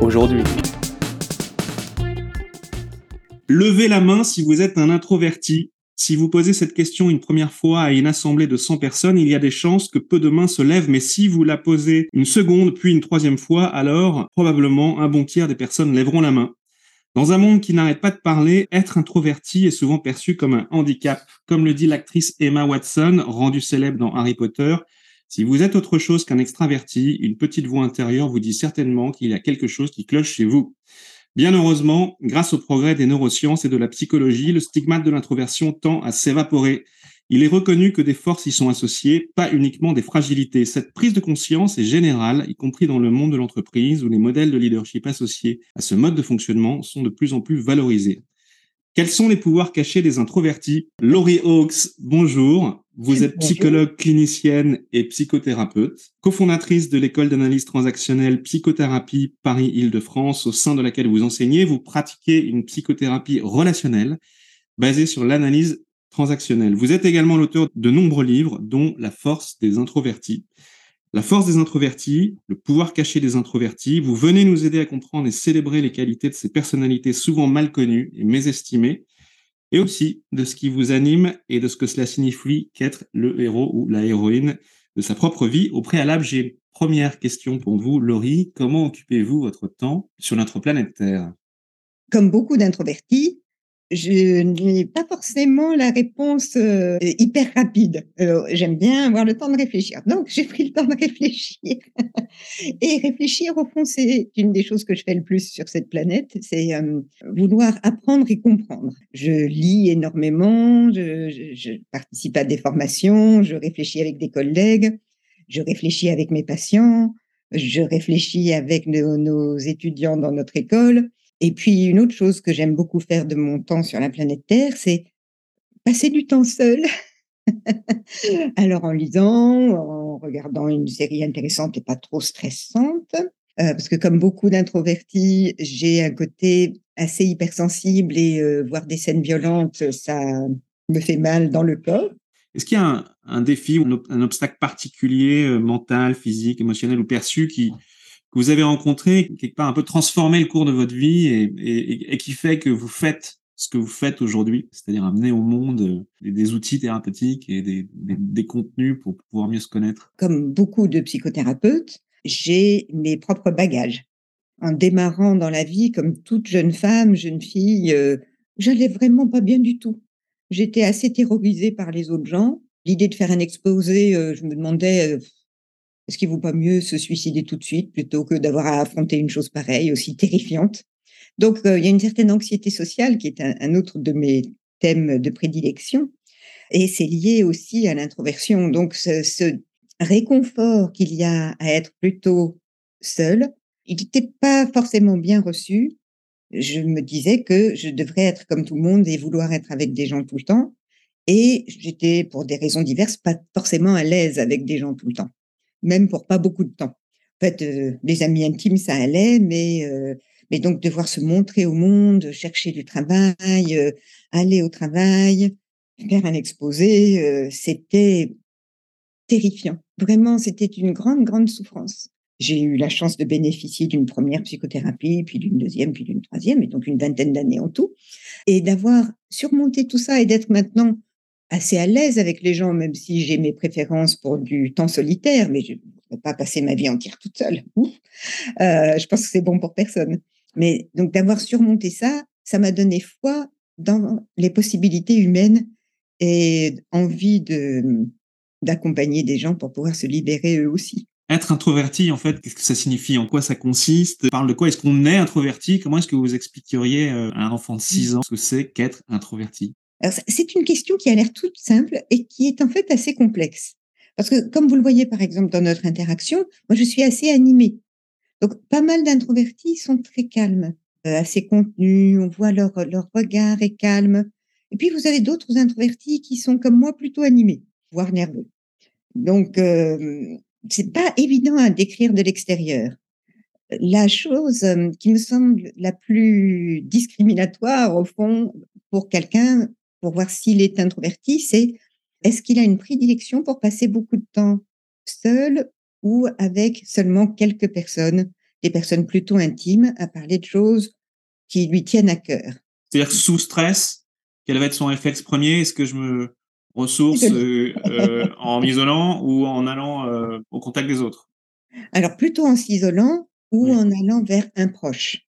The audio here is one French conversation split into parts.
aujourd'hui. Levez la main si vous êtes un introverti. Si vous posez cette question une première fois à une assemblée de 100 personnes, il y a des chances que peu de mains se lèvent, mais si vous la posez une seconde puis une troisième fois, alors probablement un bon tiers des personnes lèveront la main. Dans un monde qui n'arrête pas de parler, être introverti est souvent perçu comme un handicap. Comme le dit l'actrice Emma Watson, rendue célèbre dans Harry Potter, si vous êtes autre chose qu'un extraverti, une petite voix intérieure vous dit certainement qu'il y a quelque chose qui cloche chez vous. Bien heureusement, grâce au progrès des neurosciences et de la psychologie, le stigmate de l'introversion tend à s'évaporer. Il est reconnu que des forces y sont associées, pas uniquement des fragilités. Cette prise de conscience est générale, y compris dans le monde de l'entreprise, où les modèles de leadership associés à ce mode de fonctionnement sont de plus en plus valorisés. Quels sont les pouvoirs cachés des introvertis? Laurie Hawkes, bonjour. Vous êtes psychologue clinicienne et psychothérapeute, cofondatrice de l'école d'analyse transactionnelle Psychothérapie Paris-Île-de-France, au sein de laquelle vous enseignez. Vous pratiquez une psychothérapie relationnelle basée sur l'analyse transactionnelle. Vous êtes également l'auteur de nombreux livres, dont La force des introvertis. La force des introvertis, le pouvoir caché des introvertis, vous venez nous aider à comprendre et célébrer les qualités de ces personnalités souvent mal connues et mésestimées, et aussi de ce qui vous anime et de ce que cela signifie qu'être le héros ou la héroïne de sa propre vie. Au préalable, j'ai une première question pour vous, Laurie. Comment occupez-vous votre temps sur notre planète Terre? Comme beaucoup d'introvertis, je n'ai pas forcément la réponse euh, hyper rapide. J'aime bien avoir le temps de réfléchir. Donc, j'ai pris le temps de réfléchir. et réfléchir, au fond, c'est une des choses que je fais le plus sur cette planète. C'est euh, vouloir apprendre et comprendre. Je lis énormément, je, je, participe à des formations, je réfléchis avec des collègues, je réfléchis avec mes patients, je réfléchis avec nos étudiants dans notre école. Et puis, une autre chose que j'aime beaucoup faire de mon temps sur la planète Terre, c'est passer du temps seul. Alors, en lisant, en regardant une série intéressante et pas trop stressante, euh, parce que comme beaucoup d'introvertis, j'ai un côté assez hypersensible et euh, voir des scènes violentes, ça me fait mal dans le corps. Est-ce qu'il y a un, défi ou un, obstacle particulier, euh, mental, physique, émotionnel ou perçu qui, vous avez rencontré, quelque part un peu transformé le cours de votre vie et, qui fait que vous faites ce que vous faites aujourd'hui, c'est-à-dire amener au monde euh, des, outils thérapeutiques et des, contenus pour pouvoir mieux se connaître Comme beaucoup de psychothérapeutes, j'ai mes propres bagages. En démarrant dans la vie, comme toute jeune femme, jeune fille, euh, j'allais vraiment pas bien du tout. J'étais assez terrorisée par les autres gens. L'idée de faire un exposé, euh, je me demandais est-ce qu'il vaut pas mieux se suicider tout de suite plutôt que d'avoir à affronter une chose pareille, aussi terrifiante? Donc, euh, il y a une certaine anxiété sociale qui est un, autre de mes thèmes de prédilection. Et c'est lié aussi à l'introversion. Donc, ce, réconfort qu'il y a à être plutôt seul, il n'était pas forcément bien reçu. Je me disais que je devrais être comme tout le monde et vouloir être avec des gens tout le temps. Et j'étais, pour des raisons diverses, pas forcément à l'aise avec des gens tout le temps même pour pas beaucoup de temps. En fait, euh, les amis intimes, ça allait, mais, euh, mais donc devoir se montrer au monde, chercher du travail, euh, aller au travail, faire un exposé, c'était terrifiant. Vraiment, c'était une grande, grande souffrance. J'ai eu la chance de bénéficier d'une première psychothérapie, puis d'une deuxième, puis d'une troisième, et donc une vingtaine d'années en tout. Et d'avoir surmonté tout ça et d'être maintenant assez à l'aise avec les gens, même si j'ai mes préférences pour du temps solitaire, mais je ne vais pas passer ma vie entière toute seule. Euh, je pense que c'est bon pour personne. Mais donc d'avoir surmonté ça, ça m'a donné foi dans les possibilités humaines et envie de d'accompagner des gens pour pouvoir se libérer eux aussi. Être introverti, en fait, qu'est-ce que ça signifie? En quoi ça consiste? Parle de quoi Est-ce qu'on est introverti? Comment est-ce que vous expliqueriez euh, à un enfant de 6 mmh. ans ce que c'est qu'être introverti? C'est une question qui a l'air toute simple et qui est en fait assez complexe. Parce que, comme vous le voyez par exemple dans notre interaction, moi je suis assez animée. Donc, pas mal d'introvertis sont très calmes, euh, assez contenus, on voit leur, leur regard est calme. Et puis, vous avez d'autres introvertis qui sont comme moi plutôt animés, voire nerveux. Donc, euh, c'est pas évident à décrire de l'extérieur. La chose euh, qui me semble la plus discriminatoire, au fond, pour quelqu'un, pour voir s'il est introverti, c'est est-ce qu'il a une prédilection pour passer beaucoup de temps seul ou avec seulement quelques personnes, des personnes plutôt intimes, à parler de choses qui lui tiennent à cœur? C'est-à-dire sous stress, quel va être son réflexe premier? Est-ce que je me ressource euh, euh, en m'isolant ou en allant euh, au contact des autres? Alors plutôt en s'isolant ou en allant vers un proche.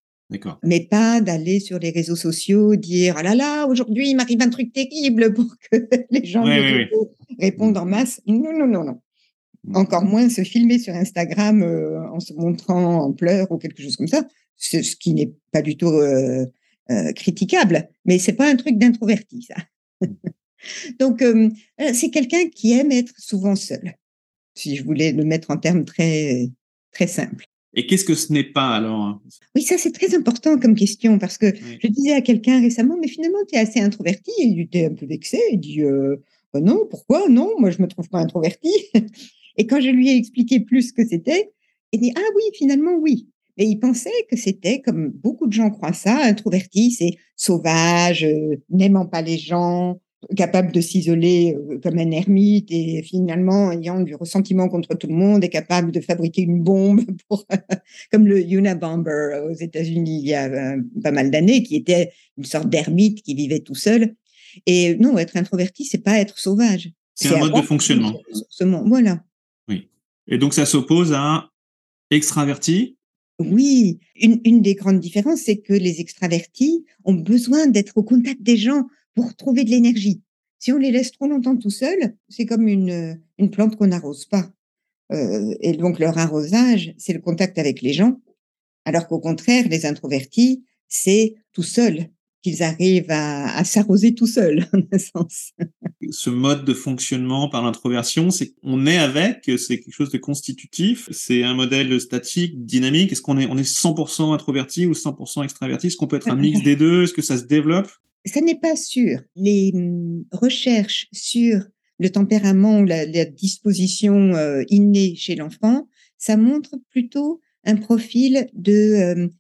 Mais pas d'aller sur les réseaux sociaux dire ah là là aujourd'hui il m'arrive un truc terrible pour que les gens répondent en masse. Non non non non. Encore moins se filmer sur Instagram euh, en se montrant en pleurs ou quelque chose comme ça, ce qui n'est pas du tout euh, euh, critiquable, mais c'est pas un truc d'introverti, ça. Donc, c'est quelqu'un qui aime être souvent seul, si je voulais le mettre en termes très, très simples. Et qu'est-ce que ce n'est pas alors hein? Oui, ça c'est très important comme question parce que je disais à quelqu'un récemment, mais finalement tu es assez introverti. Et il était un peu vexé. Il dit bah non, pourquoi? Non, moi je me trouve pas introverti. Et quand je lui ai expliqué plus ce que c'était, il dit Ah oui, finalement, oui. Et il pensait que c'était, comme beaucoup de gens croient ça, introverti, c'est sauvage, euh, n'aimant pas les gens, capable de s'isoler euh, comme un ermite et finalement ayant du ressentiment contre tout le monde et capable de fabriquer une bombe pour, comme le Unabomber aux États-Unis il y a euh, pas mal d'années, qui était une sorte d'ermite qui vivait tout seul. Et non, être introverti, c'est pas être sauvage. C'est un mode de fonctionnement. Voilà. Et donc, ça s'oppose à extraverti? Oui, une, une des grandes différences, c'est que les extravertis ont besoin d'être au contact des gens pour trouver de l'énergie. Si on les laisse trop longtemps tout seuls, c'est comme une, une plante qu'on n'arrose pas. Euh, et donc, leur arrosage, c'est le contact avec les gens. Alors qu'au contraire, les introvertis, c'est tout seul qu'ils arrivent à, s'arroser tout seuls, en un sens. Ce mode de fonctionnement par l'introversion, c'est qu'on est avec, c'est quelque chose de constitutif, c'est un modèle statique, dynamique. Est-ce qu'on est, on est 100% introverti ou 100% extraverti? Est-ce qu'on peut être un mix des deux? Est-ce que ça se développe? Ça n'est pas sûr. Les hum, recherches sur le tempérament ou la, disposition euh, innée chez l'enfant, ça montre plutôt un profil de hum,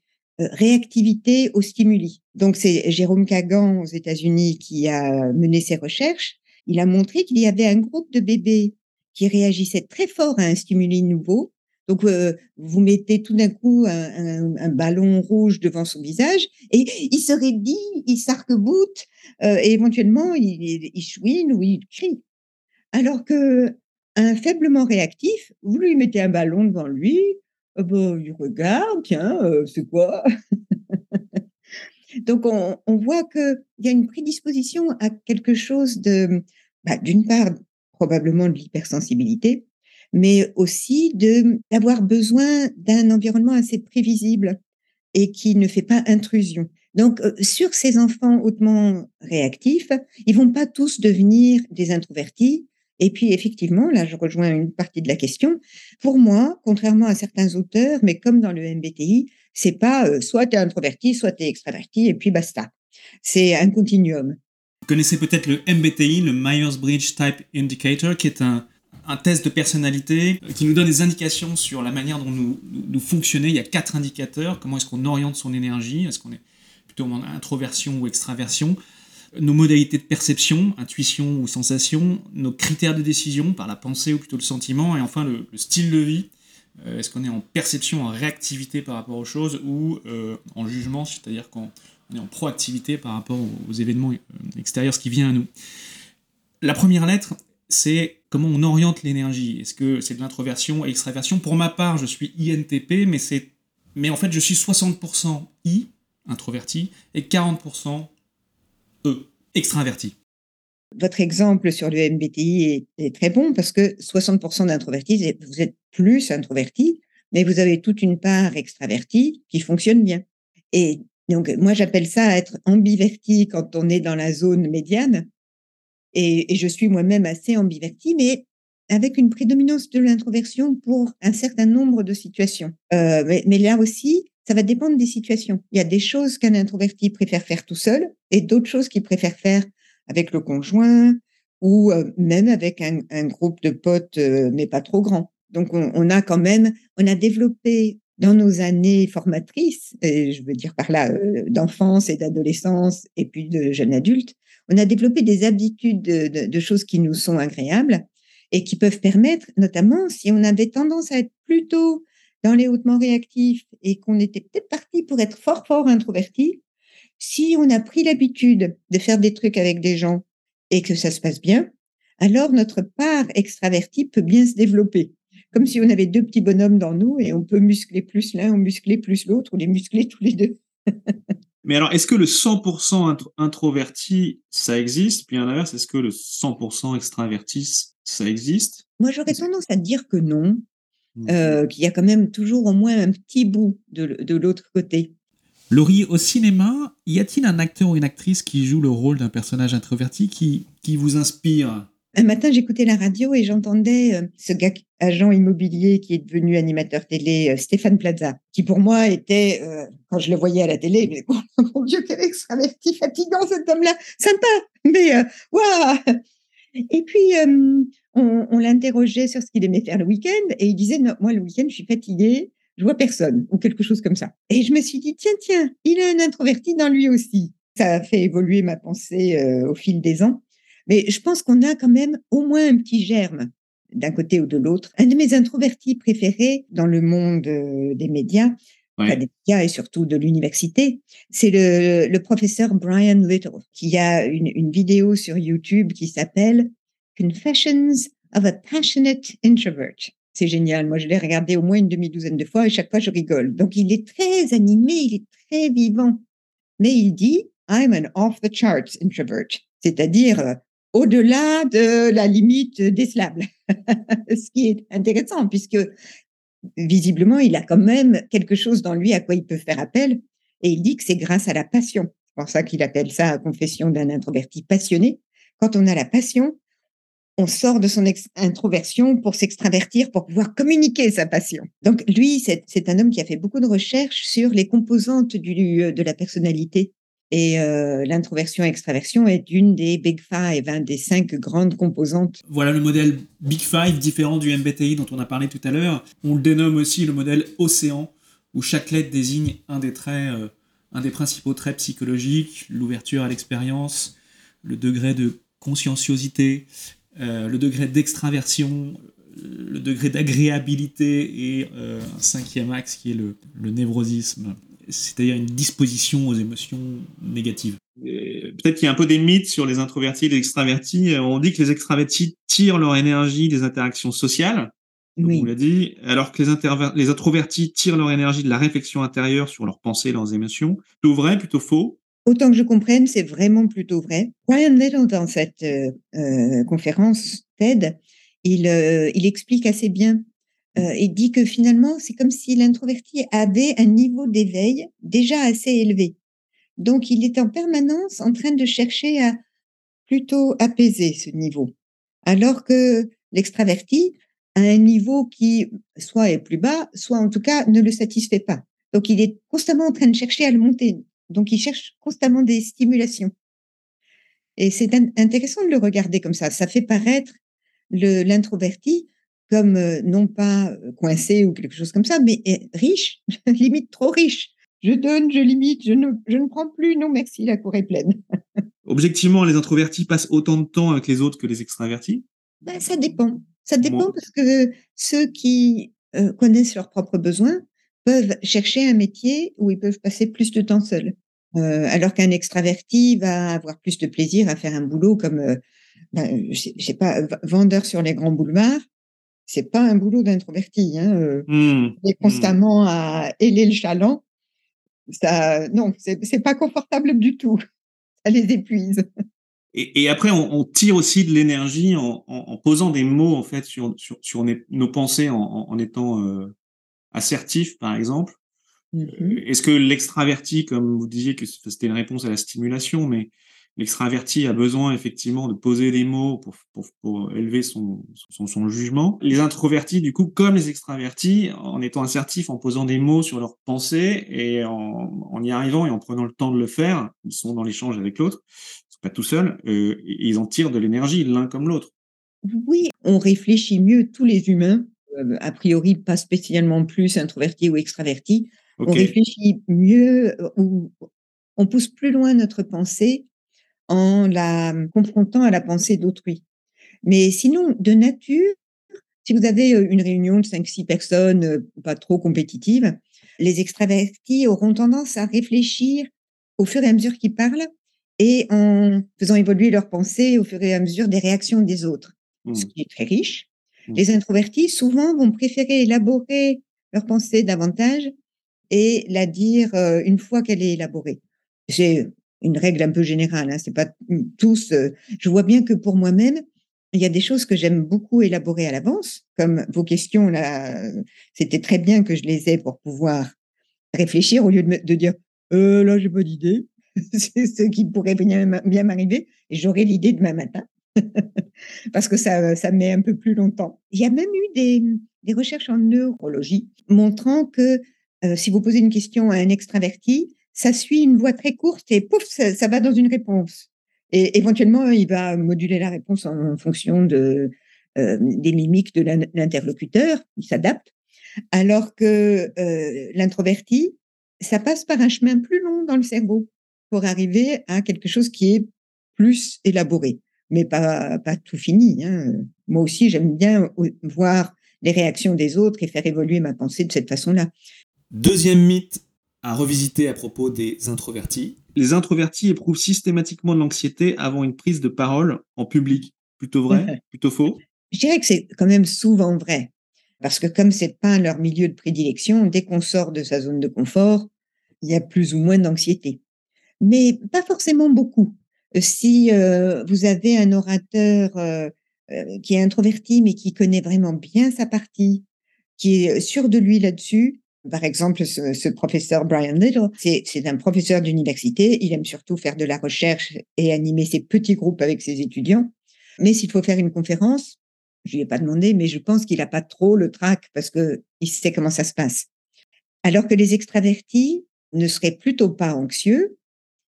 euh, réactivité aux stimuli. Donc c'est Jérôme Kagan aux États-Unis qui a mené ces recherches. Il a montré qu'il y avait un groupe de bébés qui réagissaient très fort à un stimuli nouveau. Donc euh, vous mettez tout d'un coup un, ballon rouge devant son visage et il se raidit, il s'arc-boute euh, et éventuellement il, il chouine ou il crie. Alors que un faiblement réactif, vous lui mettez un ballon devant lui, ah bah, il regarde, tiens, euh, c'est quoi? Donc, on, voit qu'il y a une prédisposition à quelque chose de, bah, d'une part, probablement de l'hypersensibilité, mais aussi de, d'avoir besoin d'un environnement assez prévisible et qui ne fait pas intrusion. Donc, euh, sur ces enfants hautement réactifs, ils vont pas tous devenir des introvertis, et puis, effectivement, là, je rejoins une partie de la question. Pour moi, contrairement à certains auteurs, mais comme dans le MBTI, c'est pas euh, soit tu es introverti, soit tu es extraverti, et puis basta. C'est un continuum. Vous connaissez peut-être le MBTI, le Myers-Briggs Type Indicator, qui est un, un, test de personnalité qui nous donne des indications sur la manière dont nous, fonctionnons. Il y a quatre indicateurs. Comment est-ce qu'on oriente son énergie? Est-ce qu'on est plutôt en introversion ou extraversion? Nos modalités de perception, intuition ou sensation, nos critères de décision par la pensée ou plutôt le sentiment, et enfin le, style de vie. Euh, est-ce qu'on est en perception, en réactivité par rapport aux choses ou euh, en jugement, c'est-à-dire qu'on est en proactivité par rapport aux, événements euh, extérieurs, ce qui vient à nous? La première lettre, c'est comment on oriente l'énergie. Est-ce que c'est de l'introversion et extraversion Pour ma part, je suis INTP, mais mais en fait, je suis 60% I, introverti, et 40% E, extraverti. Votre exemple sur le MBTI est, très bon parce que 60% d'introvertis, vous êtes plus introverti, mais vous avez toute une part extravertie qui fonctionne bien. Et donc, moi, j'appelle ça être ambiverti quand on est dans la zone médiane. Et, je suis moi-même assez ambiverti, mais avec une prédominance de l'introversion pour un certain nombre de situations. Euh, mais, là aussi, ça va dépendre des situations. Il y a des choses qu'un introverti préfère faire tout seul et d'autres choses qu'il préfère faire avec le conjoint ou euh, même avec un, groupe de potes, euh, mais pas trop grand. Donc, on, a quand même, on a développé dans nos années formatrices, et je veux dire par là d'enfance et d'adolescence et puis de jeunes adultes, on a développé des habitudes de, choses qui nous sont agréables et qui peuvent permettre, notamment si on avait tendance à être plutôt dans les hautement réactifs et qu'on était peut-être parti pour être fort, fort introverti, si on a pris l'habitude de faire des trucs avec des gens et que ça se passe bien, alors notre part extravertie peut bien se développer comme si on avait deux petits bonhommes dans nous et on peut muscler plus l'un ou muscler plus l'autre ou les muscler tous les deux. Mais alors, est-ce que le 100% introverti, ça existe? Puis à l'inverse, est-ce que le 100% extraverti, ça existe? Moi, j'aurais tendance à dire que non, mmh. euh, qu'il y a quand même toujours au moins un petit bout de, de l'autre côté. Laurie, au cinéma, y a-t-il un acteur ou une actrice qui joue le rôle d'un personnage introverti qui, qui vous inspire? Un matin, j'écoutais la radio et j'entendais euh, ce gars agent immobilier qui est devenu animateur télé, euh, Stéphane Plaza, qui pour moi était, euh, quand je le voyais à la télé, mais oh, mon Dieu, quel extraverti fatigant cet homme-là, sympa, mais waouh Et puis, on, l'interrogeait sur ce qu'il aimait faire le week-end et il disait, moi, le week-end, je suis fatigué, je vois personne, ou quelque chose comme ça. Et je me suis dit, tiens, tiens, il a un introverti dans lui aussi. Ça a fait évoluer ma pensée au fil des ans. Mais je pense qu'on a quand même au moins un petit germe d'un côté ou de l'autre. Un de mes introvertis préférés dans le monde euh, des médias, ouais. des médias et surtout de l'université, c'est le, le, professeur Brian Little, qui a une, une vidéo sur YouTube qui s'appelle Confessions of a Passionate Introvert. C'est génial. Moi, je l'ai regardé au moins une demi-douzaine de fois et chaque fois, je rigole. Donc, il est très animé, il est très vivant. Mais il dit, I'm an off the charts introvert. C'est-à-dire, euh, au-delà de la limite décelable. Ce qui est intéressant puisque visiblement, il a quand même quelque chose dans lui à quoi il peut faire appel et il dit que c'est grâce à la passion. C'est pour ça qu'il appelle ça confession d'un introverti passionné. Quand on a la passion, on sort de son introversion pour s'extravertir, pour pouvoir communiquer sa passion. Donc lui, c'est un homme qui a fait beaucoup de recherches sur les composantes du, de la personnalité et euh, l'introversion-extraversion est une des Big Five, des cinq grandes composantes. Voilà le modèle Big Five différent du MBTI dont on a parlé tout à l'heure. On le dénomme aussi le modèle océan, où chaque lettre désigne un des traits, euh, un des principaux traits psychologiques, l'ouverture à l'expérience, le degré de conscienciosité, euh, le degré d'extraversion, le degré d'agréabilité et euh, un cinquième axe qui est le névrosisme c'est-à-dire une disposition aux émotions négatives. Peut-être qu'il y a un peu des mythes sur les introvertis et les extravertis. Euh, on dit que les extravertis tirent leur énergie des interactions sociales, comme oui. vous l'a dit, alors que les, les introvertis tirent leur énergie de la réflexion intérieure sur leurs pensées, leurs émotions. Plutôt vrai, plutôt faux? Autant que je comprenne, c'est vraiment plutôt vrai. Brian Little, dans cette euh, euh conférence TED, il, euh, il explique assez bien euh, et dit que finalement, c'est comme si l'introverti avait un niveau d'éveil déjà assez élevé. Donc, il est en permanence en train de chercher à plutôt apaiser ce niveau. Alors que l'extraverti a un niveau qui soit est plus bas, soit en tout cas ne le satisfait pas. Donc, il est constamment en train de chercher à le monter. Donc, il cherche constamment des stimulations. Et c'est intéressant de le regarder comme ça. Ça fait paraître l'introverti comme euh, non pas euh, coincé ou quelque chose comme ça, mais riche, limite trop riche. Je donne, je limite, je ne, je ne prends plus, non merci, la cour est pleine. Objectivement, les introvertis passent autant de temps avec les autres que les extravertis? Ben, Ça dépend. Ça dépend parce que ceux qui euh, connaissent leurs propres besoins peuvent chercher un métier où ils peuvent passer plus de temps seuls. Euh, alors qu'un extraverti va avoir plus de plaisir à faire un boulot comme, euh, ben, je sais pas, vendeur sur les grands boulevards c'est pas un boulot d'introverti. Hein. Mmh. Et mmh. constamment mmh. à héler le chaland, ça, non, c'est pas confortable du tout. Ça les épuise. Et, et après, on, on, tire aussi de l'énergie en, en, en, posant des mots en fait sur, sur, sur nos pensées, en, en étant euh, assertif, par exemple. Mmh. Est-ce que l'extraverti, comme vous disiez que c'était une réponse à la stimulation, mais L'extraverti a besoin effectivement de poser des mots pour, pour, pour élever son, son, son, jugement. Les introvertis, du coup, comme les extravertis, en étant assertifs, en posant des mots sur leurs pensées et en, en y arrivant et en prenant le temps de le faire, ils sont dans l'échange avec l'autre, ils sont pas tout seuls, euh, ils en tirent de l'énergie l'un comme l'autre. Oui, on réfléchit mieux tous les humains, euh, a priori pas spécialement plus introvertis ou extravertis. Okay. On réfléchit mieux, ou on pousse plus loin notre pensée en la confrontant à la pensée d'autrui. Mais sinon, de nature, si vous avez une réunion de 5-6 personnes pas trop compétitives, les extravertis auront tendance à réfléchir au fur et à mesure qu'ils parlent et en faisant évoluer leurs pensées au fur et à mesure des réactions des autres, mmh. ce qui est très riche. Mmh. Les introvertis, souvent, vont préférer élaborer leur pensée davantage et la dire une fois qu'elle est élaborée. C'est une règle un peu générale, hein, c'est pas tous. Euh, je vois bien que pour moi-même, il y a des choses que j'aime beaucoup élaborer à l'avance, comme vos questions là. C'était très bien que je les ai pour pouvoir réfléchir au lieu de, dire euh, là j'ai pas d'idée. c'est ce qui pourrait bien, m'arriver et j'aurai l'idée demain matin parce que ça, ça met un peu plus longtemps. Il y a même eu des, des recherches en neurologie montrant que euh, si vous posez une question à un extraverti, ça suit une voie très courte et pouf, ça, va dans une réponse. Et éventuellement, il va moduler la réponse en, fonction euh, des mimiques de l'interlocuteur, il s'adapte. Alors que euh, l'introverti, ça passe par un chemin plus long dans le cerveau pour arriver à quelque chose qui est plus élaboré, mais pas, tout fini. Hein. Moi aussi, j'aime bien voir les réactions des autres et faire évoluer ma pensée de cette façon-là. Deuxième mythe à revisiter à propos des introvertis. Les introvertis éprouvent systématiquement de l'anxiété avant une prise de parole en public. Plutôt vrai, plutôt faux? Je dirais que c'est quand même souvent vrai. Parce que comme c'est pas leur milieu de prédilection, dès qu'on sort de sa zone de confort, il y a plus ou moins d'anxiété. Mais pas forcément beaucoup. Si euh, vous avez un orateur euh, euh, qui est introverti, mais qui connaît vraiment bien sa partie, qui est sûr de lui là-dessus, par exemple, ce, professeur Brian Little, c'est un professeur d'université. Il aime surtout faire de la recherche et animer ses petits groupes avec ses étudiants. Mais s'il faut faire une conférence, je lui ai pas demandé, mais je pense qu'il n'a pas trop le trac parce que il sait comment ça se passe. Alors que les extravertis ne seraient plutôt pas anxieux,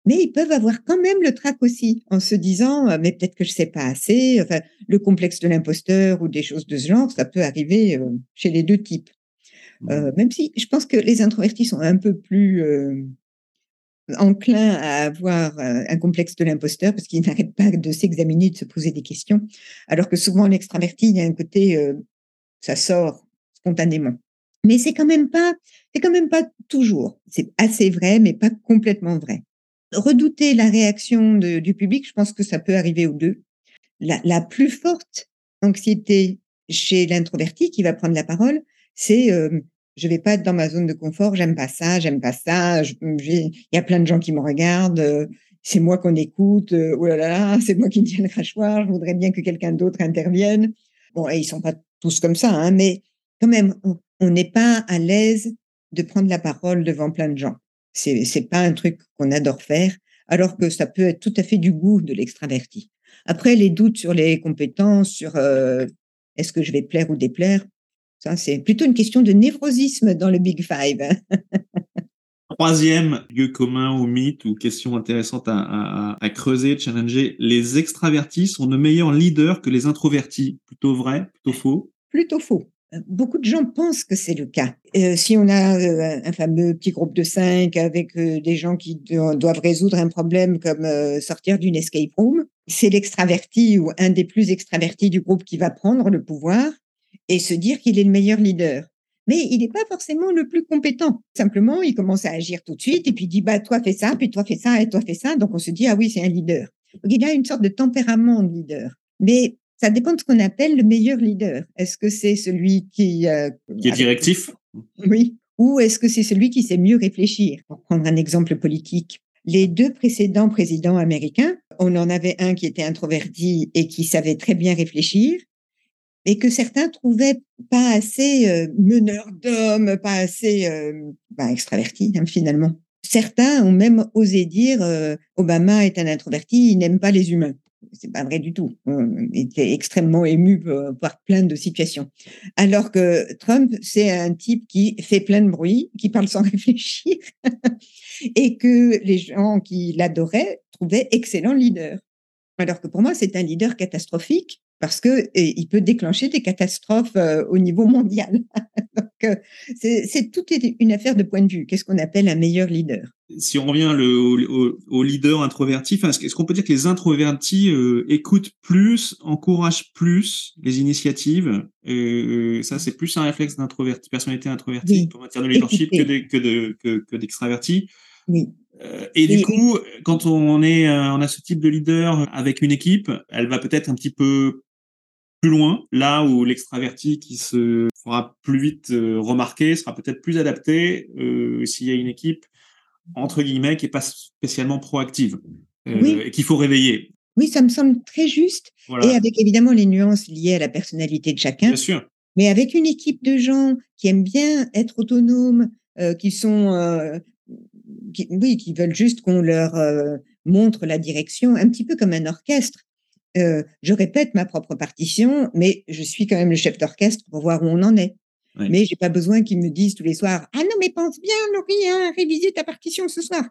mais ils peuvent avoir quand même le trac aussi en se disant mais peut-être que je sais pas assez. Enfin, le complexe de l'imposteur ou des choses de ce genre, ça peut arriver euh, chez les deux types. Euh, même si je pense que les introvertis sont un peu plus euh, enclins à avoir euh, un complexe de l'imposteur parce qu'ils n'arrêtent pas de s'examiner, de se poser des questions, alors que souvent l'extraverti, il y a un côté, euh, ça sort spontanément. Mais c'est quand même pas, c'est quand même pas toujours. C'est assez vrai, mais pas complètement vrai. Redouter la réaction de, du public, je pense que ça peut arriver aux deux. La, la plus forte anxiété chez l'introverti qui va prendre la parole, c'est euh, je vais pas être dans ma zone de confort, j'aime pas ça, j'aime pas ça, il y a plein de gens qui me regardent, c'est moi qu'on écoute, euh, oh là là, c'est moi qui tiens le crachoir, je voudrais bien que quelqu'un d'autre intervienne. Bon, et ils sont pas tous comme ça, hein, mais quand même, on n'est pas à l'aise de prendre la parole devant plein de gens. C'est c'est pas un truc qu'on adore faire, alors que ça peut être tout à fait du goût de l'extraverti. Après, les doutes sur les compétences, sur est-ce que je vais plaire ou déplaire, ça, c'est plutôt une question de névrosisme dans le Big Five. Troisième lieu commun ou mythe ou question intéressante à, à, à, creuser, challenger, les extravertis sont de meilleurs leaders que les introvertis. Plutôt vrai, plutôt faux? Plutôt faux. Beaucoup de gens pensent que c'est le cas. Euh, si on a euh, un fameux petit groupe de cinq avec euh, des gens qui doivent résoudre un problème comme sortir d'une escape room, c'est l'extraverti ou un des plus extravertis du groupe qui va prendre le pouvoir et se dire qu'il est le meilleur leader. Mais il n'est pas forcément le plus compétent. Simplement, il commence à agir tout de suite et puis dit, bah, toi fais ça, puis toi fais ça, et toi fais ça. Donc, on se dit, ah oui, c'est un leader. Donc, il a une sorte de tempérament de leader. Mais ça dépend de ce qu'on appelle le meilleur leader. Est-ce que c'est celui qui... Euh, qui est directif? Oui. Ou est-ce que c'est celui qui sait mieux réfléchir? Pour prendre un exemple politique, les deux précédents présidents américains, on en avait un qui était introverti et qui savait très bien réfléchir, et que certains trouvaient pas assez euh, meneur d'hommes, pas assez euh, ben, extravertis hein, finalement. certains ont même osé dire Obama est un introverti, il n'aime pas les humains c'est pas vrai du tout. Il était extrêmement ému par plein de situations. Alors que Trump, c'est un type qui fait plein de bruit, qui parle sans réfléchir, et que les gens qui l'adoraient trouvaient excellent leader. Alors que pour moi, c'est un leader catastrophique parce que il peut déclencher des catastrophes au niveau mondial. Donc, c'est tout est une affaire de point de vue. Qu'est-ce qu'on appelle un meilleur leader? Si on revient le, au, leader introverti, est-ce qu'on peut dire que les introvertis écoutent plus, encouragent plus les initiatives? Ça, c'est plus un réflexe d'introverti, personnalité introvertie en matière de leadership que d'extraverti. oui. et du coup, quand on est, on a ce type de leader avec une équipe, elle va peut-être un petit peu plus loin, là où l'extraverti qui se fera plus vite euh, remarquer sera peut-être plus adapté euh, s'il y a une équipe entre guillemets qui est pas spécialement proactive euh, et qu'il faut réveiller. Oui, ça me semble très juste et avec évidemment les nuances liées à la personnalité de chacun. Bien sûr. Mais avec une équipe de gens qui aiment bien être autonomes, qui sont qui, oui, qui veulent juste qu'on leur montre la direction, un petit peu comme un orchestre. Euh, je répète ma propre partition, mais je suis quand même le chef d'orchestre pour voir où on en est. Mais Mais j'ai pas besoin qu'ils me disent tous les soirs Ah non, mais pense bien, Laurie, hein, réviser ta partition ce soir.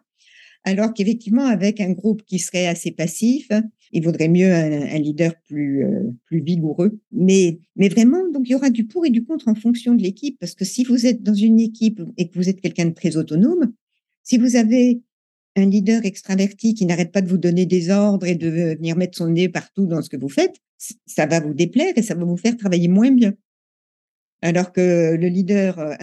Alors qu'effectivement, avec un groupe qui serait assez passif, il vaudrait mieux un, leader plus, euh, plus vigoureux. Mais, mais vraiment, donc il y aura du pour et du contre en fonction de l'équipe, parce que si vous êtes dans une équipe et que vous êtes quelqu'un de très autonome, si vous avez un leader extraverti qui n'arrête pas de vous donner des ordres et de venir mettre son nez partout dans ce que vous faites, ça va vous déplaire et ça va vous faire travailler moins bien. Alors que le leader euh,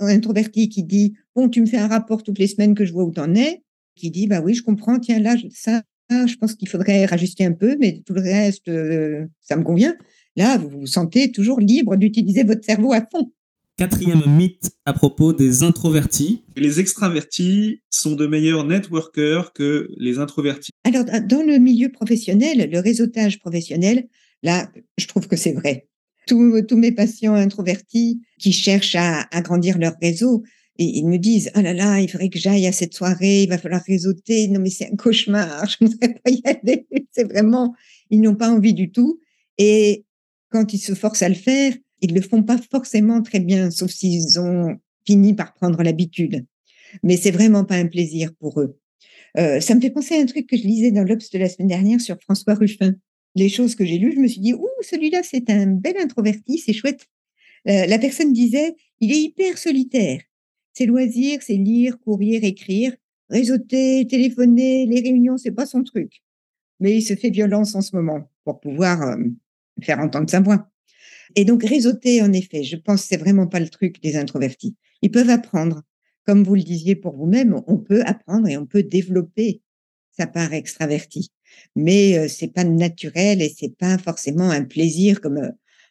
introverti qui dit Bon, tu me fais un rapport toutes les semaines que je vois où tu en es, qui dit Bah oui, je comprends, tiens, là, ça, je pense qu'il faudrait rajuster un peu, mais tout le reste, euh, ça me convient. Là, vous vous sentez toujours libre d'utiliser votre cerveau à fond. Quatrième mythe à propos des introvertis. Les extravertis sont de meilleurs networkers que les introvertis. Alors, dans le milieu professionnel, le réseautage professionnel, là, je trouve que c'est vrai. Tous, mes patients introvertis qui cherchent à agrandir leur réseau, ils me disent oh là là, il faudrait que j'aille à cette soirée, il va falloir réseauter. Non mais c'est un cauchemar, je ne voudrais pas y aller. C'est vraiment, ils n'ont pas envie du tout. Et quand ils se forcent à le faire, ils le font pas forcément très bien, sauf s'ils ont fini par prendre l'habitude. Mais c'est vraiment pas un plaisir pour eux. Euh, ça me fait penser à un truc que je lisais dans l'Obs de la semaine dernière sur François Ruffin. Les choses que j'ai lues, je me suis dit, ouh, celui-là, c'est un bel introverti, c'est chouette. Euh, la personne disait, il est hyper solitaire. Ses loisirs, c'est lire, courir, écrire, réseauter, téléphoner, les réunions, c'est pas son truc. Mais il se fait violence en ce moment pour pouvoir euh, faire entendre sa voix. Et donc, réseauter, en effet, je pense que c'est vraiment pas le truc des introvertis. Ils peuvent apprendre. Comme vous le disiez pour vous-même, on peut apprendre et on peut développer sa part extravertie. Mais euh, c'est pas naturel et c'est pas forcément un plaisir comme euh,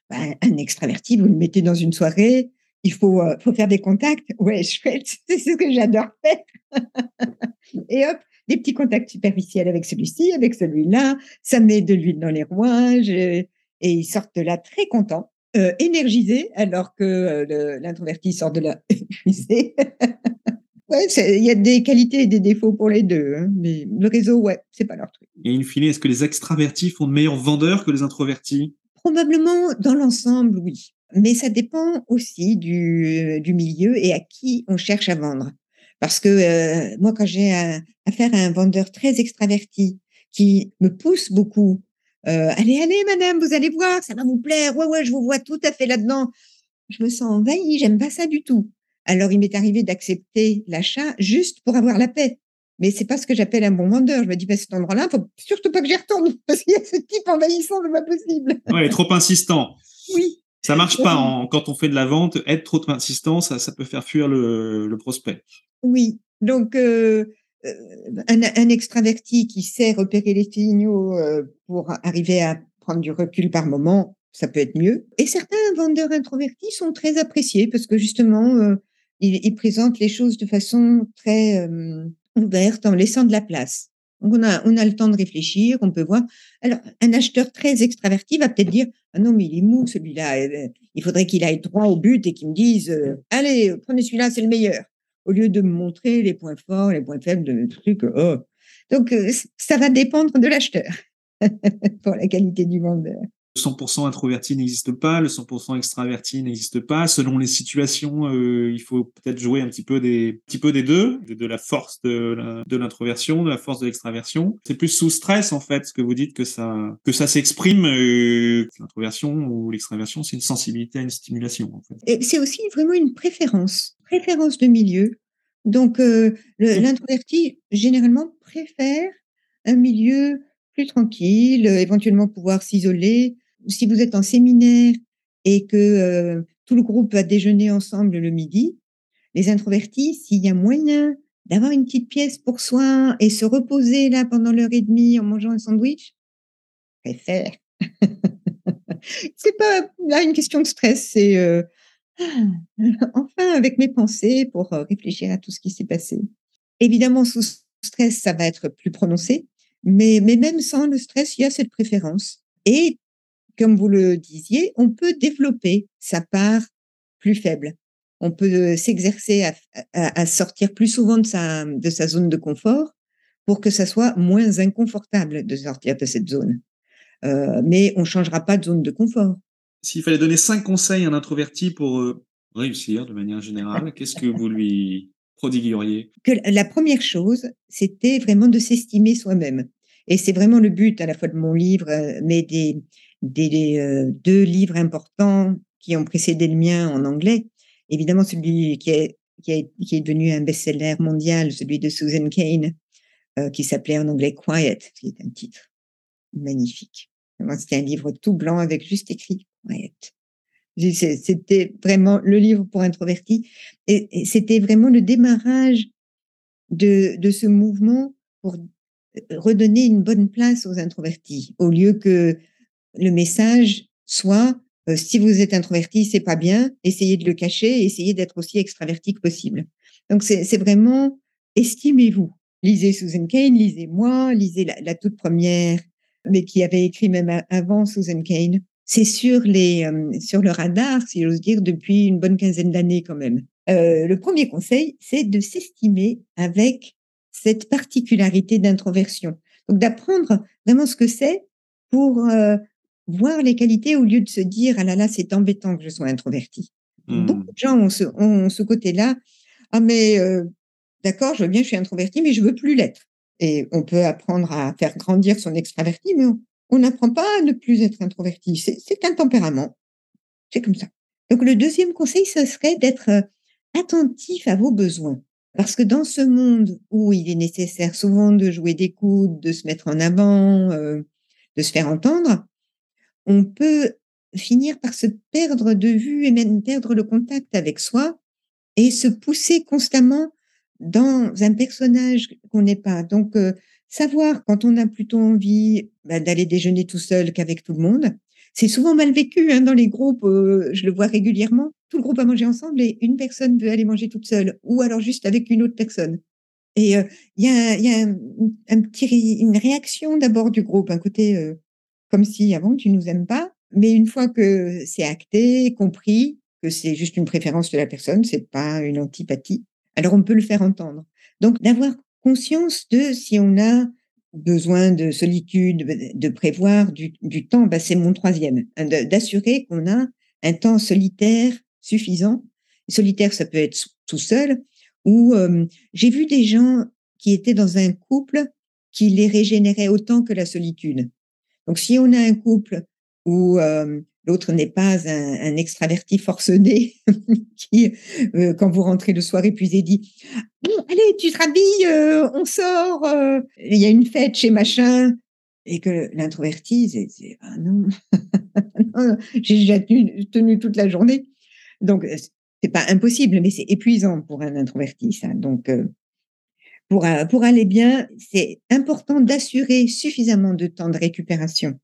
bah, un extraverti. Vous le mettez dans une soirée, il faut, euh, faire des contacts. Ouais, chouette, c'est ce que j'adore faire. et hop, des petits contacts superficiels avec celui-ci, avec celui-là. Ça met de l'huile dans les rouages et ils sortent de là très contents, euh, énergisés, alors que euh, l'introverti sort de là épuisé. ouais, il y a des qualités et des défauts pour les deux, hein, mais le réseau, ouais, c'est pas leur truc. Et in fine, est-ce que les extravertis font de meilleurs vendeurs que les introvertis? Probablement, dans l'ensemble, oui. Mais ça dépend aussi du, du, milieu et à qui on cherche à vendre. Parce que euh, moi, quand j'ai affaire à un vendeur très extraverti qui me pousse beaucoup euh, allez, allez, madame, vous allez voir, ça va vous plaire. Ouais, ouais, je vous vois tout à fait là-dedans. Je me sens envahie, j'aime pas ça du tout. Alors, il m'est arrivé d'accepter l'achat juste pour avoir la paix. Mais c'est pas ce que j'appelle un bon vendeur. Je me dis, bah, cet endroit-là, faut surtout pas que j'y retourne parce qu'il y a ce type envahissant, c'est pas possible. Ouais, trop insistant. Oui. Ça marche pas quand on fait de la vente. Être trop insistant, ça, ça peut faire fuir le, le prospect. Oui. Donc, euh, euh, un, extraverti qui sait repérer les signaux euh, pour arriver à prendre du recul par moment, ça peut être mieux. Et certains vendeurs introvertis sont très appréciés parce que justement, euh, ils, présentent les choses de façon très ouverte en laissant de la place. Donc on a, on a le temps de réfléchir, on peut voir. Alors, un acheteur très extraverti va peut-être dire Ah non, mais il est mou celui-là, il faudrait qu'il aille droit au but et qu'il me dise Allez, prenez celui-là, c'est le meilleur au lieu de me montrer les points forts, les points faibles de trucs. Oh. Donc, euh, ça va dépendre de l'acheteur pour la qualité du vendeur. 100% introverti n'existe pas, le 100% extraverti n'existe pas. Selon les situations, euh, il faut peut-être jouer un petit peu des, petit peu des deux, de, la force de l'introversion, de, la force de l'extraversion. C'est plus sous stress en fait, ce que vous dites que ça, que ça s'exprime. Euh, l'introversion ou l'extraversion, c'est une sensibilité à une stimulation. En fait. Et c'est aussi vraiment une préférence, préférence de milieu. Donc euh, l'introverti généralement préfère un milieu plus tranquille, éventuellement pouvoir s'isoler, si vous êtes en séminaire et que euh, tout le groupe va déjeuner ensemble le midi, les introvertis, s'il y a moyen d'avoir une petite pièce pour soi et se reposer là pendant l'heure et demie en mangeant un sandwich, préfère. c'est pas là une question de stress, c'est euh, enfin avec mes pensées pour euh, réfléchir à tout ce qui s'est passé. Évidemment, sous stress, ça va être plus prononcé, mais, mais même sans le stress, il y a cette préférence. Et comme vous le disiez, on peut développer sa part plus faible. On peut s'exercer à, sortir plus souvent de sa, de sa zone de confort pour que ça soit moins inconfortable de sortir de cette zone. Euh, mais on ne changera pas de zone de confort. S'il fallait donner cinq conseils à un introverti pour euh, réussir de manière générale, qu'est-ce que vous lui prodigueriez? Que La première chose, c'était vraiment de s'estimer soi-même. Et c'est vraiment le but à la fois de mon livre, euh, mais des, des euh, deux livres importants qui ont précédé le mien en anglais. Évidemment, celui qui est, qui est, qui est devenu un best-seller mondial, celui de Susan Kane, euh, qui s'appelait en anglais Quiet, qui est un titre magnifique. C'était un livre tout blanc avec juste écrit Quiet. C'était vraiment le livre pour introvertis. Et, c'était vraiment le démarrage de, de ce mouvement pour redonner une bonne place aux introvertis, au lieu que le message soit euh, si vous êtes introverti, c'est pas bien, essayez de le cacher, essayez d'être aussi extraverti que possible. Donc c'est vraiment estimez-vous. Lisez Susan Kane, lisez moi, lisez la, toute première, mais qui avait écrit même avant Susan Kane. C'est sur les euh, sur le radar, si j'ose dire, depuis une bonne quinzaine d'années quand même. Euh, le premier conseil, c'est de s'estimer avec cette particularité d'introversion. Donc d'apprendre vraiment ce que c'est pour voir les qualités au lieu de se dire ah là là c'est embêtant que je sois introverti. Beaucoup mmh. de gens ont ce, ont ce côté-là. Ah mais euh, d'accord, je veux bien, je suis introverti, mais je veux plus l'être. Et on peut apprendre à faire grandir son extraverti, mais on n'apprend pas à ne plus être introverti. C'est un tempérament. C'est comme ça. Donc le deuxième conseil, ce serait d'être euh, attentif à vos besoins. Parce que dans ce monde où il est nécessaire souvent de jouer des coudes, de se mettre en avant, euh, de se faire entendre, on peut finir par se perdre de vue et même perdre le contact avec soi et se pousser constamment dans un personnage qu'on n'est pas. Donc, euh, savoir quand on a plutôt envie bah, d'aller déjeuner tout seul qu'avec tout le monde, c'est souvent mal vécu hein, dans les groupes. Euh, je le vois régulièrement. Tout le groupe a mangé ensemble et une personne veut aller manger toute seule ou alors juste avec une autre personne. Et euh, il y a, y a un, petit, une réaction d'abord du groupe, un côté comme si avant tu nous aimes pas. Mais une fois que c'est acté, compris, que c'est juste une préférence de la personne, c'est pas une antipathie, alors on peut le faire entendre. Donc d'avoir conscience de si on a besoin de solitude, de prévoir du, temps, bah c'est mon troisième, hein, d'assurer qu'on a un temps solitaire suffisant. Solitaire, ça peut être tout seul, ou j'ai vu des gens qui étaient dans un couple qui les régénérait autant que la solitude. Donc, si on a un couple où euh, l'autre n'est pas un, extraverti forcené qui, euh, quand vous rentrez le soir épuisé, dit bon, allez, tu te rhabilles, euh, on sort, il y a une fête chez machin, et que l'introverti, c'est ah non, j'ai déjà tenu, toute la journée. Donc, c'est pas impossible, mais c'est épuisant pour un introverti, ça. Donc, pour, euh, pour aller bien, c'est important d'assurer suffisamment de temps de récupération.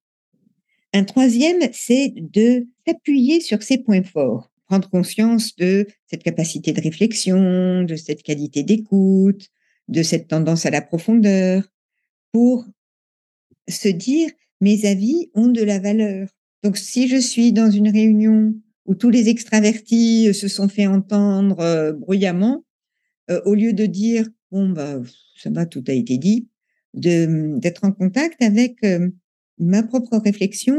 Un troisième, c'est de s'appuyer sur ses points forts, prendre conscience de cette capacité de réflexion, de cette qualité d'écoute, de cette tendance à la profondeur, pour se dire mes avis ont de la valeur. Donc si je suis dans une réunion où tous les extravertis se sont fait entendre euh, bruyamment, euh, au lieu de dire bon bah ça va, tout a été dit, de d'être en contact avec ma propre réflexion.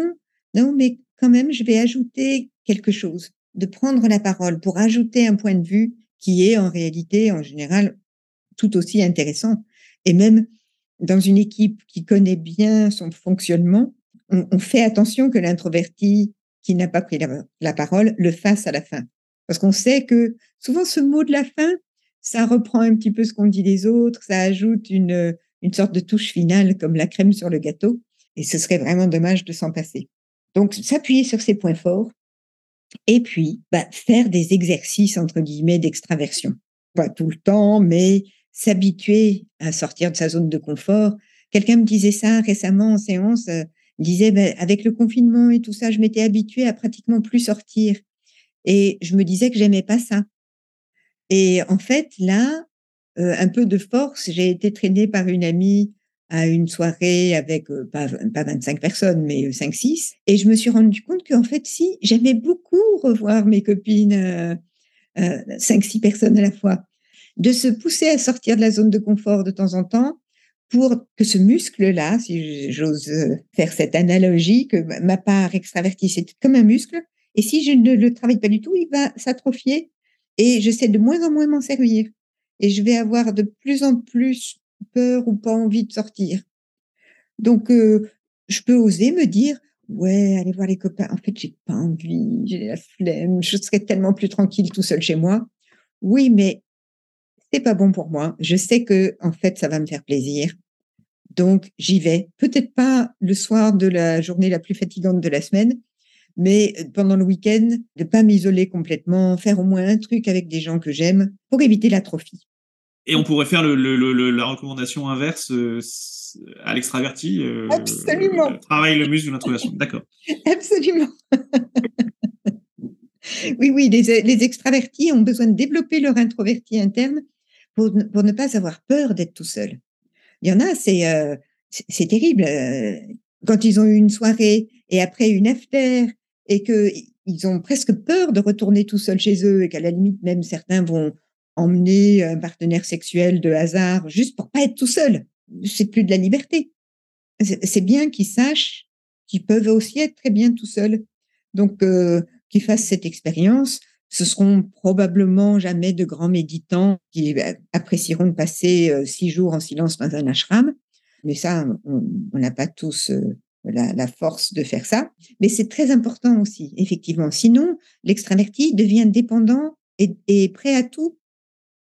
Non, mais quand même, je vais ajouter quelque chose, de prendre la parole pour ajouter un point de vue qui est en réalité, en général, tout aussi intéressant. Et même dans une équipe qui connaît bien son fonctionnement, on, on fait attention que l'introverti qui n'a pas pris la, la, parole le fasse à la fin. Parce qu'on sait que souvent ce mot de la fin, ça reprend un petit peu ce qu'on dit des autres, ça ajoute une, une sorte de touche finale comme la crème sur le gâteau. Et ce serait vraiment dommage de s'en passer. Donc, s'appuyer sur ces points forts et puis bah, faire des exercices, entre guillemets, d'extraversion. Pas tout le temps, mais s'habituer à sortir de sa zone de confort. Quelqu'un me disait ça récemment en séance, euh, disait, bah, avec le confinement et tout ça, je m'étais habituée à pratiquement plus sortir. Et je me disais que j'aimais pas ça. Et en fait, là, euh, un peu de force, j'ai été traînée par une amie à une soirée avec euh, pas, pas 25 personnes, mais 5-6. Euh, et je me suis rendu compte qu'en fait, si, j'aimais beaucoup revoir mes copines, euh, 5-6 personnes à la fois, de se pousser à sortir de la zone de confort de temps en temps pour que ce muscle-là, si j'ose faire cette analogie, que ma part extravertie, c'est comme un muscle, et si je ne le travaille pas du tout, il va s'atrophier et je sais de moins en moins m'en servir. Et je vais avoir de plus en plus peur ou pas envie de sortir. Donc, euh, je peux oser me dire, ouais, aller voir les copains. En fait, j'ai pas envie, j'ai la flemme, je serais tellement plus tranquille tout seul chez moi. Oui, mais c'est pas bon pour moi. Je sais que, en fait, ça va me faire plaisir. Donc, j'y vais. Peut-être pas le soir de la journée la plus fatigante de la semaine, mais pendant le week-end, de pas m'isoler complètement, faire au moins un truc avec des gens que j'aime pour éviter l'atrophie. Et on pourrait faire le, le, le, la recommandation inverse euh, à l'extraverti. Euh, Absolument. Euh, travaille le muscle de l'introversion. D'accord. Absolument. oui, oui, les, les, extravertis ont besoin de développer leur introverti interne pour, pour ne pas avoir peur d'être tout seul. Il y en a, c'est euh, c'est terrible. Quand ils ont eu une soirée et après une after et que ils ont presque peur de retourner tout seul chez eux et qu'à la limite même certains vont emmener un partenaire sexuel de hasard juste pour pas être tout seul. C'est plus de la liberté. C'est bien qu'ils sachent qu'ils peuvent aussi être très bien tout seuls. Donc, euh, qu'ils fassent cette expérience. Ce seront probablement jamais de grands méditants qui bah, apprécieront de passer euh, six jours en silence dans un ashram. Mais ça, on n'a pas tous euh, la, force de faire ça. Mais c'est très important aussi, effectivement. Sinon, l'extraverti devient dépendant et, et prêt à tout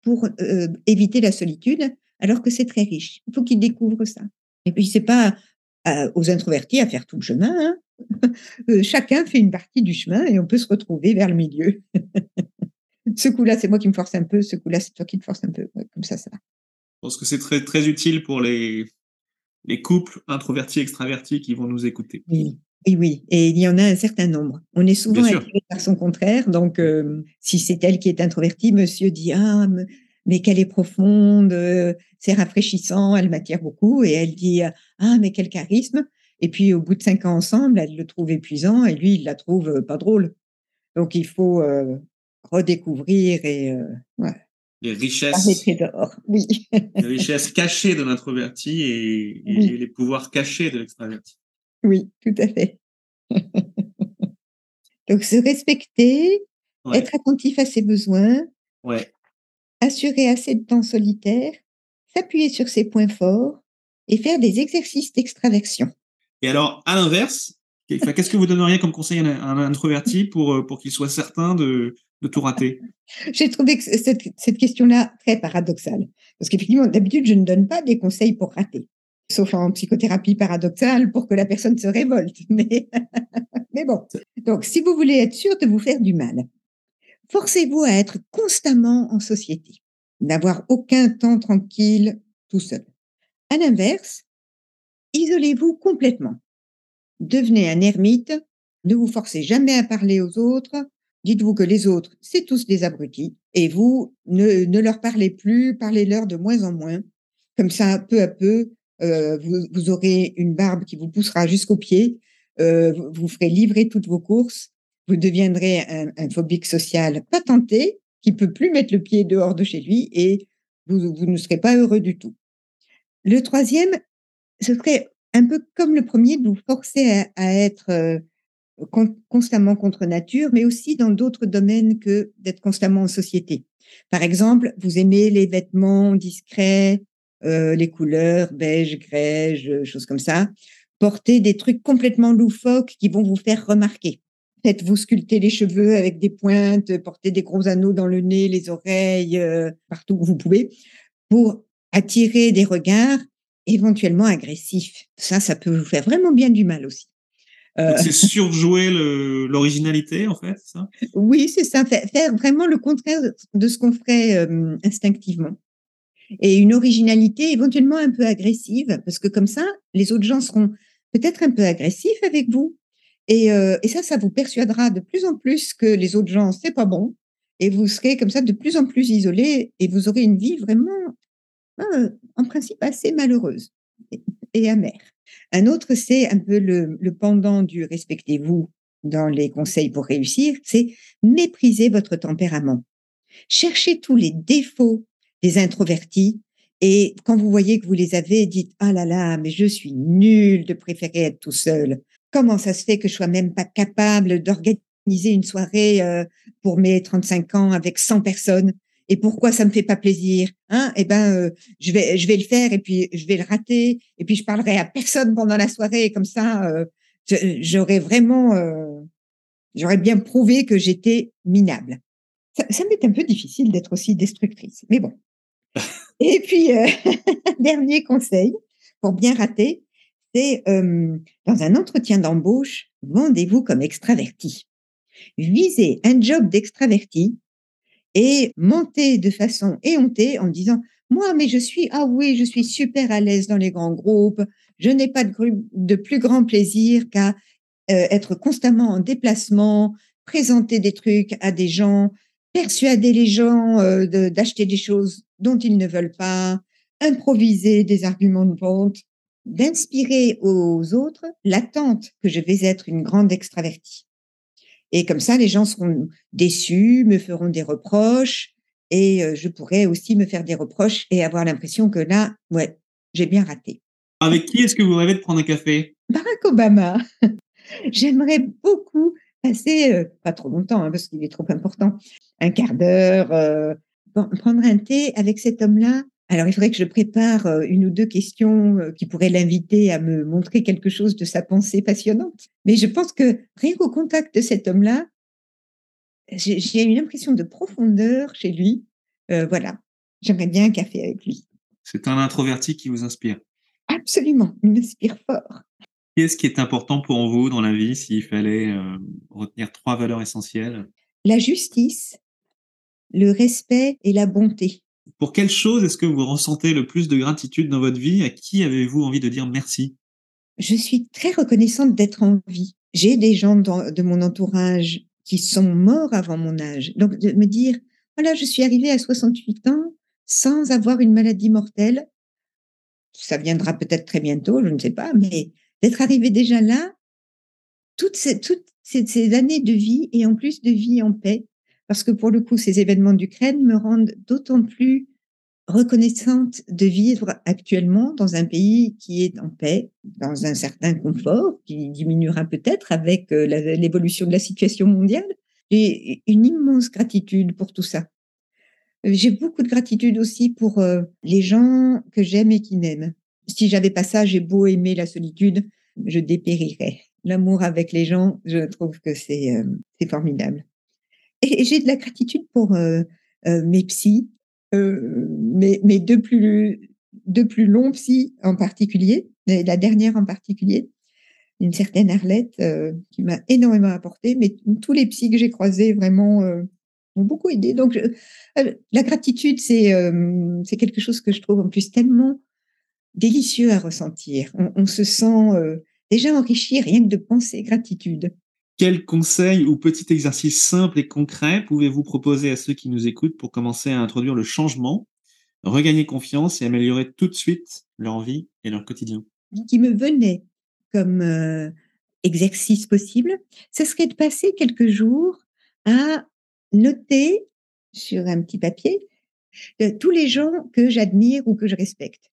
pour euh, éviter la solitude, alors que c'est très riche. Il faut qu'ils découvrent ça. Et puis, c'est pas euh, aux introvertis à faire tout le chemin. Hein. Euh, chacun fait une partie du chemin et on peut se retrouver vers le milieu. ce coup-là, c'est moi qui me force un peu. Ce coup-là, c'est toi qui te force un peu. comme ça, ça va. Je pense que c'est très, très utile pour les, les couples introvertis, extravertis qui vont nous écouter. Oui. Oui, oui, et il y en a un certain nombre. On est souvent attiré par son contraire. Donc, euh, si c'est elle qui est introvertie, monsieur dit ah mais qu'elle est profonde, euh, c'est rafraîchissant, elle m'attire beaucoup. Et elle dit ah mais quel charisme. Et puis au bout de cinq ans ensemble, elle le trouve épuisant et lui il la trouve euh, pas drôle. Donc il faut redécouvrir et ouais. Les richesses, oui. les richesses cachées de l'introverti et, et oui. les pouvoirs cachés de l'extraverti. Oui, tout à fait. Donc, se respecter, ouais. être attentif à ses besoins, ouais. assurer assez de temps solitaire, s'appuyer sur ses points forts et faire des exercices d'extraversion. Et alors, à l'inverse, qu'est-ce que vous donneriez comme conseil à un introverti pour, euh, pour qu'il soit certain de, de tout rater J'ai trouvé cette, cette question-là très paradoxale. Parce qu'effectivement, d'habitude, je ne donne pas des conseils pour rater sauf en psychothérapie paradoxale pour que la personne se révolte. Mais, mais bon. Donc, si vous voulez être sûr de vous faire du mal, forcez-vous à être constamment en société, n'avoir aucun temps tranquille tout seul. À l'inverse, isolez-vous complètement. Devenez un ermite, ne vous forcez jamais à parler aux autres, dites-vous que les autres, c'est tous des abrutis, et vous, ne, ne leur parlez plus, parlez-leur de moins en moins. Comme ça, peu à peu, euh, vous, vous, aurez une barbe qui vous poussera jusqu'aux pieds, euh, vous, ferez livrer toutes vos courses, vous deviendrez un, phobique social patenté qui peut plus mettre le pied dehors de chez lui et vous, vous ne serez pas heureux du tout. Le troisième, ce serait un peu comme le premier, de vous forcer à, être euh, constamment contre nature, mais aussi dans d'autres domaines que d'être constamment en société. Par exemple, vous aimez les vêtements discrets, euh, les couleurs beige, grège, euh, choses comme ça. Portez des trucs complètement loufoques qui vont vous faire remarquer. Faites-vous sculpter les cheveux avec des pointes, portez des gros anneaux dans le nez, les oreilles, euh, partout où vous pouvez, pour attirer des regards éventuellement agressifs. Ça, ça peut vous faire vraiment bien du mal aussi. Euh, C'est surjouer l'originalité, en fait, ça? Oui, c'est ça, fa- faire vraiment le contraire de ce qu'on ferait euh, instinctivement. Et une originalité éventuellement un peu agressive, parce que comme ça, les autres gens seront peut-être un peu agressifs avec vous. Et, euh, et ça, ça vous persuadera de plus en plus que les autres gens, c'est pas bon. Et vous serez comme ça de plus en plus isolé et vous aurez une vie vraiment, euh, en principe, assez malheureuse et, et amère. Un autre, c'est un peu le, pendant du respectez-vous dans les conseils pour réussir, c'est mépriser votre tempérament. Cherchez tous les défauts des introvertis et quand vous voyez que vous les avez, dites ah là là, mais je suis nul de préférer être tout seul. Comment ça se fait que je sois même pas capable d'organiser une soirée euh, pour mes 35 ans avec 100 personnes? Et pourquoi ça me fait pas plaisir Hein? Eh ben, euh, je vais, je vais le faire et puis je vais le rater et puis je parlerai à personne pendant la soirée et comme ça, euh, j'aurais vraiment, euh, j'aurais bien prouvé que j'étais minable. Ça, ça m'est un peu difficile d'être aussi destructrice, mais bon. Et puis, euh, dernier conseil pour bien rater, c'est euh, dans un entretien d'embauche, vendez-vous comme extraverti. Visez un job d'extraverti et mentez de façon éhontée en disant moi, mais je suis, ah oui, je suis super à l'aise dans les grands groupes, je n'ai pas de, de plus grand plaisir qu'à euh, être constamment en déplacement, présenter des trucs à des gens, persuader les gens euh, d'acheter des choses dont ils ne veulent pas, improviser des arguments de vente, d'inspirer aux autres l'attente que je vais être une grande extravertie. Et comme ça, les gens seront déçus, me feront des reproches, et euh, je pourrais aussi me faire des reproches et avoir l'impression que là, ouais, j'ai bien raté. Avec qui est-ce que vous rêvez de prendre un café? Barack Obama, j'aimerais beaucoup passer, euh, pas trop longtemps, hein, parce qu'il est trop important, un quart d'heure, euh, prendre un thé avec cet homme-là. Alors, il faudrait que je prépare euh, une ou deux questions euh, qui pourraient l'inviter à me montrer quelque chose de sa pensée passionnante. Mais je pense que rien qu'au contact de cet homme-là, j'ai j'ai une impression de profondeur chez lui. Euh, voilà, j'aimerais bien un café avec lui. C'est un introverti qui vous inspire. Absolument, il m'inspire fort. Qu'est-ce qui est important pour vous dans la vie s'il fallait euh, retenir trois valeurs essentielles? La justice, le respect et la bonté. Pour quelle chose est-ce que vous ressentez le plus de gratitude dans votre vie? À qui avez-vous envie de dire merci? Je suis très reconnaissante d'être en vie. J'ai des gens de mon entourage qui sont morts avant mon âge. Donc, de me dire, voilà, je suis arrivée à 68 ans sans avoir une maladie mortelle. Ça viendra peut-être très bientôt, je ne sais pas, mais d'être arrivée déjà là, toutes ces années de vie et en plus de vie en paix, parce que pour le coup, ces événements d'Ukraine me rendent d'autant plus reconnaissante de vivre actuellement dans un pays qui est en paix, dans un certain confort, qui diminuera peut-être avec euh, l'évolution de la situation mondiale. J'ai une immense gratitude pour tout ça. J'ai beaucoup de gratitude aussi pour euh, les gens que j'aime et qui m'aiment. Si j'avais pas ça, j'ai beau aimer la solitude, je dépérirais. L'amour avec les gens, je trouve que c'est euh, formidable. Et j'ai de la gratitude pour euh, euh, mes psys, euh, mes, deux plus longs psys en particulier, la dernière en particulier, une certaine Arlette qui m'a énormément apporté, mais tous les psys que j'ai croisés vraiment m'ont beaucoup aidé. Donc la gratitude, c'est quelque chose que je trouve en plus tellement délicieux à ressentir. On, se sent déjà enrichi rien que de penser gratitude. Quel conseil ou petit exercice simple et concret pouvez-vous proposer à ceux qui nous écoutent pour commencer à introduire le changement, regagner confiance et améliorer tout de suite leur vie et leur quotidien? Qui me venait comme euh, exercice possible, ce serait de passer quelques jours à noter sur un petit papier tous les gens que j'admire ou que je respecte.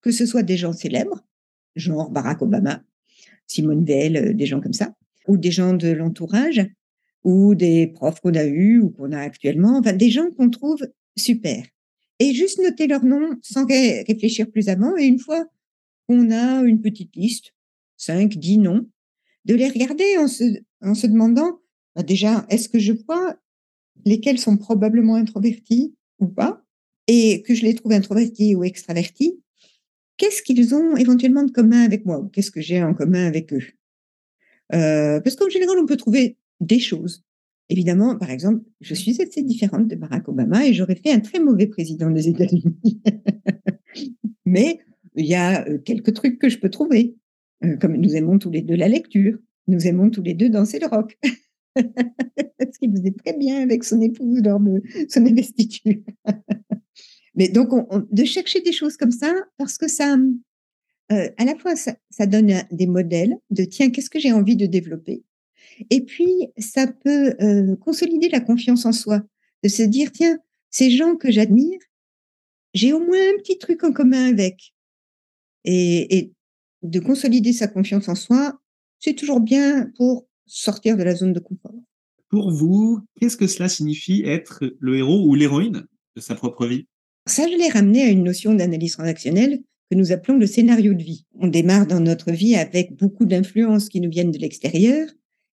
Que ce soit des gens célèbres, genre Barack Obama, Simone Veil, euh, des gens comme ça, ou des gens de l'entourage, ou des profs qu'on a eus ou qu'on a actuellement, enfin des gens qu'on trouve super. Et juste noter leur nom sans réfléchir plus avant. Et une fois qu'on a une petite liste, cinq, dix noms, de les regarder en se, en se demandant, bah déjà, est-ce que je vois lesquels sont probablement introvertis ou pas, et que je les trouve introvertis ou extravertis, qu'est-ce qu'ils ont éventuellement de commun avec moi ou qu'est-ce que j'ai en commun avec eux? Euh, Parce qu'en général, on peut trouver des choses. Évidemment, par exemple, je suis assez différente de Barack Obama et j'aurais fait un très mauvais président des États-Unis. Mais il y a euh, quelques trucs que je peux trouver. Euh, comme nous aimons tous les deux la lecture, nous aimons tous les deux danser le rock. Ce qui faisait très bien avec son épouse lors de son investiture. Mais donc, de chercher des choses comme ça, parce que ça, euh, à la fois, ça, donne des modèles de tiens, qu'est-ce que j'ai envie de développer? Et puis, ça peut euh, consolider la confiance en soi, de se dire tiens, ces gens que j'admire, j'ai au moins un petit truc en commun avec. Et, et de consolider sa confiance en soi, c'est toujours bien pour sortir de la zone de confort. Pour vous, qu'est-ce que cela signifie être le héros ou l'héroïne de sa propre vie? Ça, je l'ai ramené à une notion d'analyse transactionnelle que nous appelons le scénario de vie. On démarre dans notre vie avec beaucoup d'influences qui nous viennent de l'extérieur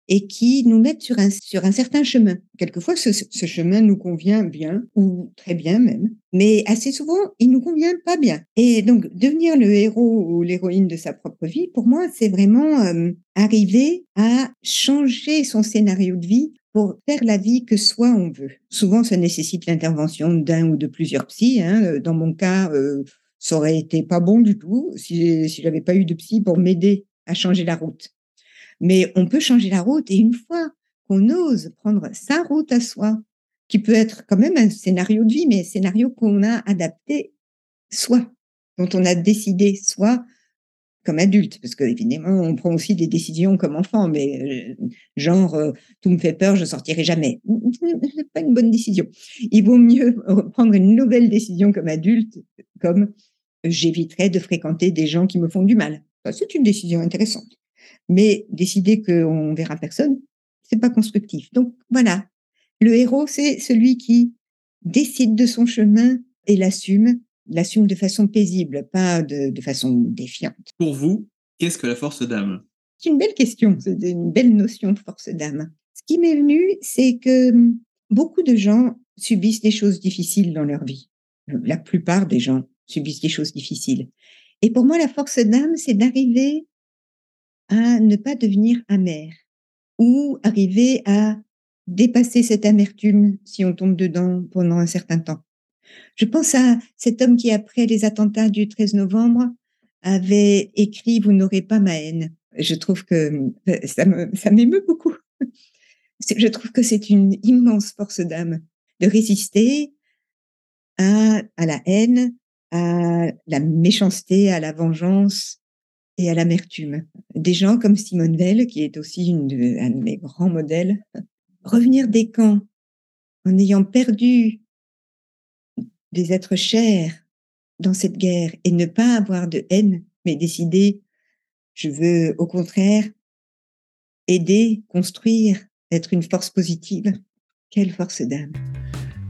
et qui nous mettent sur un, sur un certain chemin. Quelquefois, ce, ce, chemin nous convient bien, ou très bien même, mais assez souvent, il nous convient pas bien. Et donc, devenir le héros ou l'héroïne de sa propre vie, pour moi, c'est vraiment euh, arriver à changer son scénario de vie pour faire la vie que soi on veut. Souvent, ça nécessite l'intervention d'un ou de plusieurs psys. Hein. Dans mon cas, euh, ça aurait été pas bon du tout si, si j'avais pas eu de psy pour m'aider à changer la route. Mais on peut changer la route et une fois qu'on ose prendre sa route à soi, qui peut être quand même un scénario de vie, mais un scénario qu'on a adapté soi, dont on a décidé soi comme adulte, parce que évidemment on prend aussi des décisions comme enfant, mais euh, genre euh, tout me fait peur, je sortirai jamais. C'est pas une bonne décision. Il vaut mieux prendre une nouvelle décision comme adulte, comme j'éviterai de fréquenter des gens qui me font du mal. C'est une décision intéressante. Mais décider qu'on verra personne, c'est pas constructif. Donc voilà, le héros, c'est celui qui décide de son chemin et l'assume, l'assume de façon paisible, pas de, de façon défiante. Pour vous, qu'est-ce que la force d'âme? C'est une belle question, c'est une belle notion de force d'âme. Ce qui m'est venu, c'est que hum, beaucoup de gens subissent des choses difficiles dans leur vie. La plupart des gens subissent des choses difficiles. Et pour moi, la force d'âme, c'est d'arriver à ne pas devenir amer ou arriver à dépasser cette amertume si on tombe dedans pendant un certain temps. Je pense à cet homme qui, après les attentats du 13 novembre, avait écrit Vous n'aurez pas ma haine. Je trouve que euh, ça, ça m'émeut beaucoup. Je trouve que c'est une immense force d'âme de résister à, à la haine, à la méchanceté, à la vengeance, et à l'amertume. Des gens comme Simone Veil, qui est aussi une de, un de mes grands modèles, revenir des camps en ayant perdu des êtres chers dans cette guerre et ne pas avoir de haine, mais décider, je veux au contraire aider, construire, être une force positive. Quelle force d'âme.